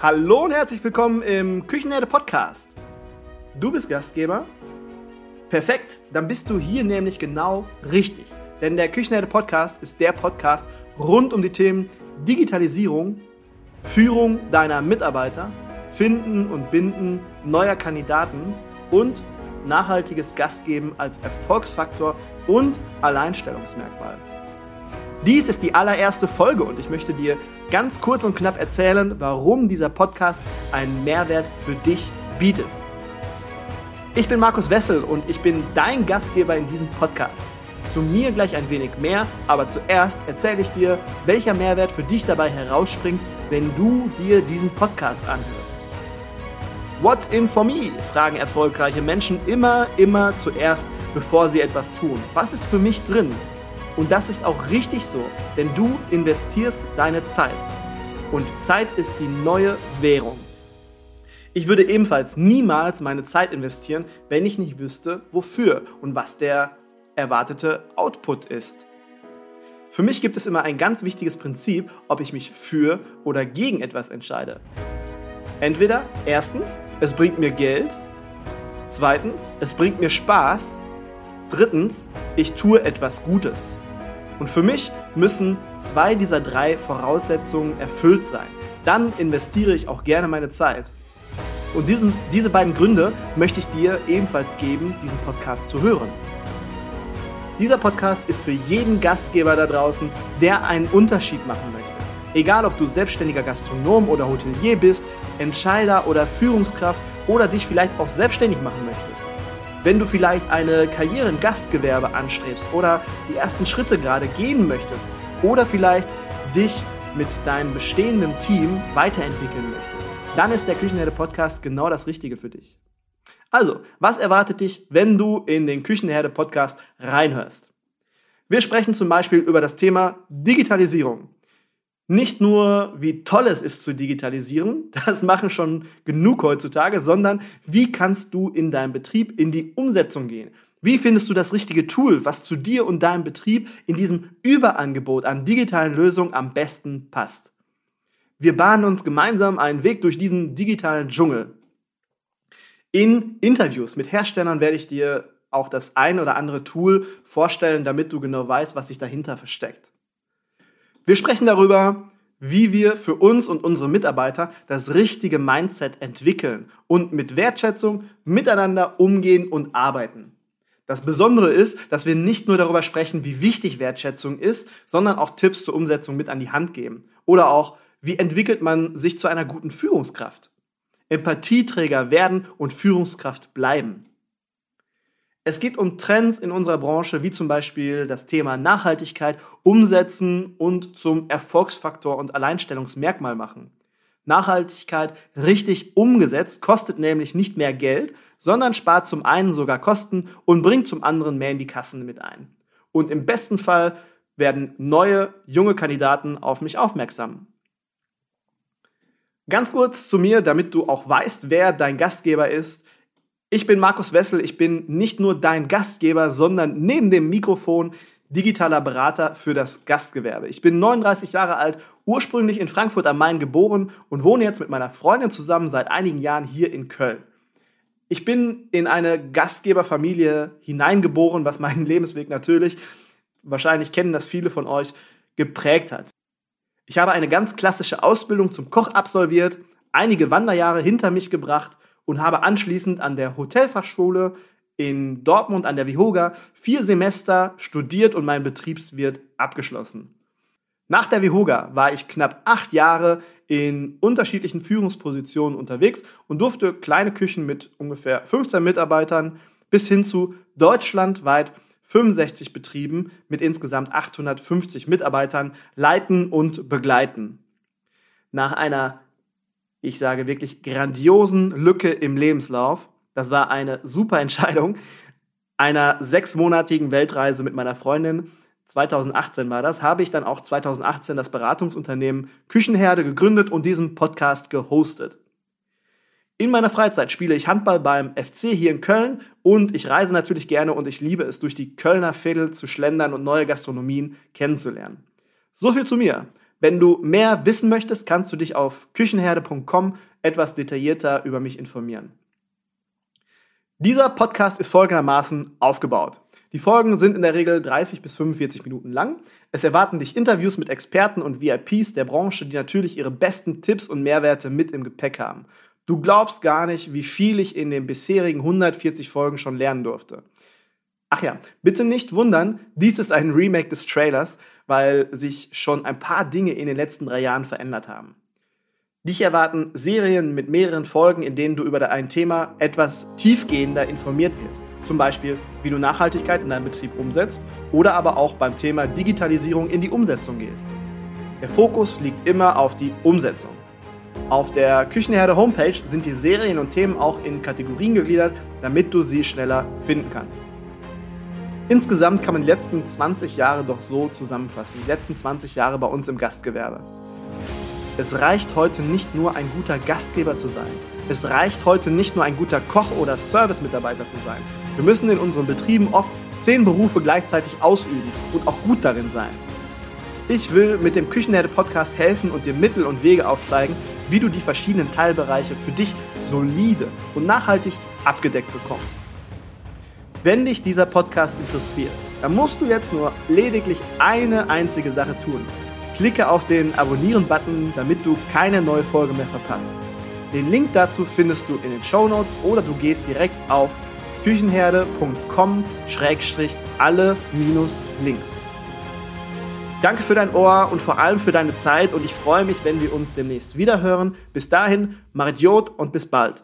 Hallo und herzlich willkommen im Küchenherde Podcast. Du bist Gastgeber? Perfekt, dann bist du hier nämlich genau richtig. Denn der Küchenherde Podcast ist der Podcast rund um die Themen Digitalisierung, Führung deiner Mitarbeiter, Finden und Binden neuer Kandidaten und nachhaltiges Gastgeben als Erfolgsfaktor und Alleinstellungsmerkmal. Dies ist die allererste Folge und ich möchte dir ganz kurz und knapp erzählen, warum dieser Podcast einen Mehrwert für dich bietet. Ich bin Markus Wessel und ich bin dein Gastgeber in diesem Podcast. Zu mir gleich ein wenig mehr, aber zuerst erzähle ich dir, welcher Mehrwert für dich dabei herausspringt, wenn du dir diesen Podcast anhörst. What's in for me? fragen erfolgreiche Menschen immer, immer zuerst, bevor sie etwas tun. Was ist für mich drin? Und das ist auch richtig so, denn du investierst deine Zeit. Und Zeit ist die neue Währung. Ich würde ebenfalls niemals meine Zeit investieren, wenn ich nicht wüsste, wofür und was der erwartete Output ist. Für mich gibt es immer ein ganz wichtiges Prinzip, ob ich mich für oder gegen etwas entscheide. Entweder erstens, es bringt mir Geld, zweitens, es bringt mir Spaß, drittens, ich tue etwas Gutes. Und für mich müssen zwei dieser drei Voraussetzungen erfüllt sein. Dann investiere ich auch gerne meine Zeit. Und diesen, diese beiden Gründe möchte ich dir ebenfalls geben, diesen Podcast zu hören. Dieser Podcast ist für jeden Gastgeber da draußen, der einen Unterschied machen möchte. Egal, ob du selbstständiger Gastronom oder Hotelier bist, Entscheider oder Führungskraft oder dich vielleicht auch selbstständig machen möchtest. Wenn du vielleicht eine Karriere im Gastgewerbe anstrebst oder die ersten Schritte gerade gehen möchtest oder vielleicht dich mit deinem bestehenden Team weiterentwickeln möchtest, dann ist der Küchenherde Podcast genau das Richtige für dich. Also, was erwartet dich, wenn du in den Küchenherde Podcast reinhörst? Wir sprechen zum Beispiel über das Thema Digitalisierung nicht nur, wie toll es ist zu digitalisieren, das machen schon genug heutzutage, sondern wie kannst du in deinem Betrieb in die Umsetzung gehen? Wie findest du das richtige Tool, was zu dir und deinem Betrieb in diesem Überangebot an digitalen Lösungen am besten passt? Wir bahnen uns gemeinsam einen Weg durch diesen digitalen Dschungel. In Interviews mit Herstellern werde ich dir auch das ein oder andere Tool vorstellen, damit du genau weißt, was sich dahinter versteckt. Wir sprechen darüber, wie wir für uns und unsere Mitarbeiter das richtige Mindset entwickeln und mit Wertschätzung miteinander umgehen und arbeiten. Das Besondere ist, dass wir nicht nur darüber sprechen, wie wichtig Wertschätzung ist, sondern auch Tipps zur Umsetzung mit an die Hand geben. Oder auch, wie entwickelt man sich zu einer guten Führungskraft. Empathieträger werden und Führungskraft bleiben. Es geht um Trends in unserer Branche, wie zum Beispiel das Thema Nachhaltigkeit umsetzen und zum Erfolgsfaktor und Alleinstellungsmerkmal machen. Nachhaltigkeit richtig umgesetzt kostet nämlich nicht mehr Geld, sondern spart zum einen sogar Kosten und bringt zum anderen mehr in die Kassen mit ein. Und im besten Fall werden neue, junge Kandidaten auf mich aufmerksam. Ganz kurz zu mir, damit du auch weißt, wer dein Gastgeber ist. Ich bin Markus Wessel, ich bin nicht nur dein Gastgeber, sondern neben dem Mikrofon digitaler Berater für das Gastgewerbe. Ich bin 39 Jahre alt, ursprünglich in Frankfurt am Main geboren und wohne jetzt mit meiner Freundin zusammen seit einigen Jahren hier in Köln. Ich bin in eine Gastgeberfamilie hineingeboren, was meinen Lebensweg natürlich, wahrscheinlich kennen das viele von euch, geprägt hat. Ich habe eine ganz klassische Ausbildung zum Koch absolviert, einige Wanderjahre hinter mich gebracht und habe anschließend an der Hotelfachschule in Dortmund an der Vihoga vier Semester studiert und meinen Betriebswirt abgeschlossen. Nach der Vihoga war ich knapp acht Jahre in unterschiedlichen Führungspositionen unterwegs und durfte kleine Küchen mit ungefähr 15 Mitarbeitern bis hin zu deutschlandweit 65 Betrieben mit insgesamt 850 Mitarbeitern leiten und begleiten. Nach einer ich sage wirklich, grandiosen Lücke im Lebenslauf. Das war eine super Entscheidung einer sechsmonatigen Weltreise mit meiner Freundin. 2018 war das, habe ich dann auch 2018 das Beratungsunternehmen Küchenherde gegründet und diesen Podcast gehostet. In meiner Freizeit spiele ich Handball beim FC hier in Köln und ich reise natürlich gerne und ich liebe es, durch die Kölner Viertel zu schlendern und neue Gastronomien kennenzulernen. So viel zu mir. Wenn du mehr wissen möchtest, kannst du dich auf küchenherde.com etwas detaillierter über mich informieren. Dieser Podcast ist folgendermaßen aufgebaut. Die Folgen sind in der Regel 30 bis 45 Minuten lang. Es erwarten dich Interviews mit Experten und VIPs der Branche, die natürlich ihre besten Tipps und Mehrwerte mit im Gepäck haben. Du glaubst gar nicht, wie viel ich in den bisherigen 140 Folgen schon lernen durfte. Ach ja, bitte nicht wundern, dies ist ein Remake des Trailers, weil sich schon ein paar Dinge in den letzten drei Jahren verändert haben. Dich erwarten Serien mit mehreren Folgen, in denen du über ein Thema etwas tiefgehender informiert wirst. Zum Beispiel, wie du Nachhaltigkeit in deinem Betrieb umsetzt oder aber auch beim Thema Digitalisierung in die Umsetzung gehst. Der Fokus liegt immer auf die Umsetzung. Auf der Küchenherde Homepage sind die Serien und Themen auch in Kategorien gegliedert, damit du sie schneller finden kannst. Insgesamt kann man die letzten 20 Jahre doch so zusammenfassen. Die letzten 20 Jahre bei uns im Gastgewerbe. Es reicht heute nicht nur ein guter Gastgeber zu sein. Es reicht heute nicht nur ein guter Koch oder Service-Mitarbeiter zu sein. Wir müssen in unseren Betrieben oft zehn Berufe gleichzeitig ausüben und auch gut darin sein. Ich will mit dem Küchenherde-Podcast helfen und dir Mittel und Wege aufzeigen, wie du die verschiedenen Teilbereiche für dich solide und nachhaltig abgedeckt bekommst. Wenn dich dieser Podcast interessiert, dann musst du jetzt nur lediglich eine einzige Sache tun. Klicke auf den Abonnieren-Button, damit du keine neue Folge mehr verpasst. Den Link dazu findest du in den Show Notes oder du gehst direkt auf küchenherde.com-alle-links. Danke für dein Ohr und vor allem für deine Zeit und ich freue mich, wenn wir uns demnächst wiederhören. Bis dahin, Maridiot und bis bald.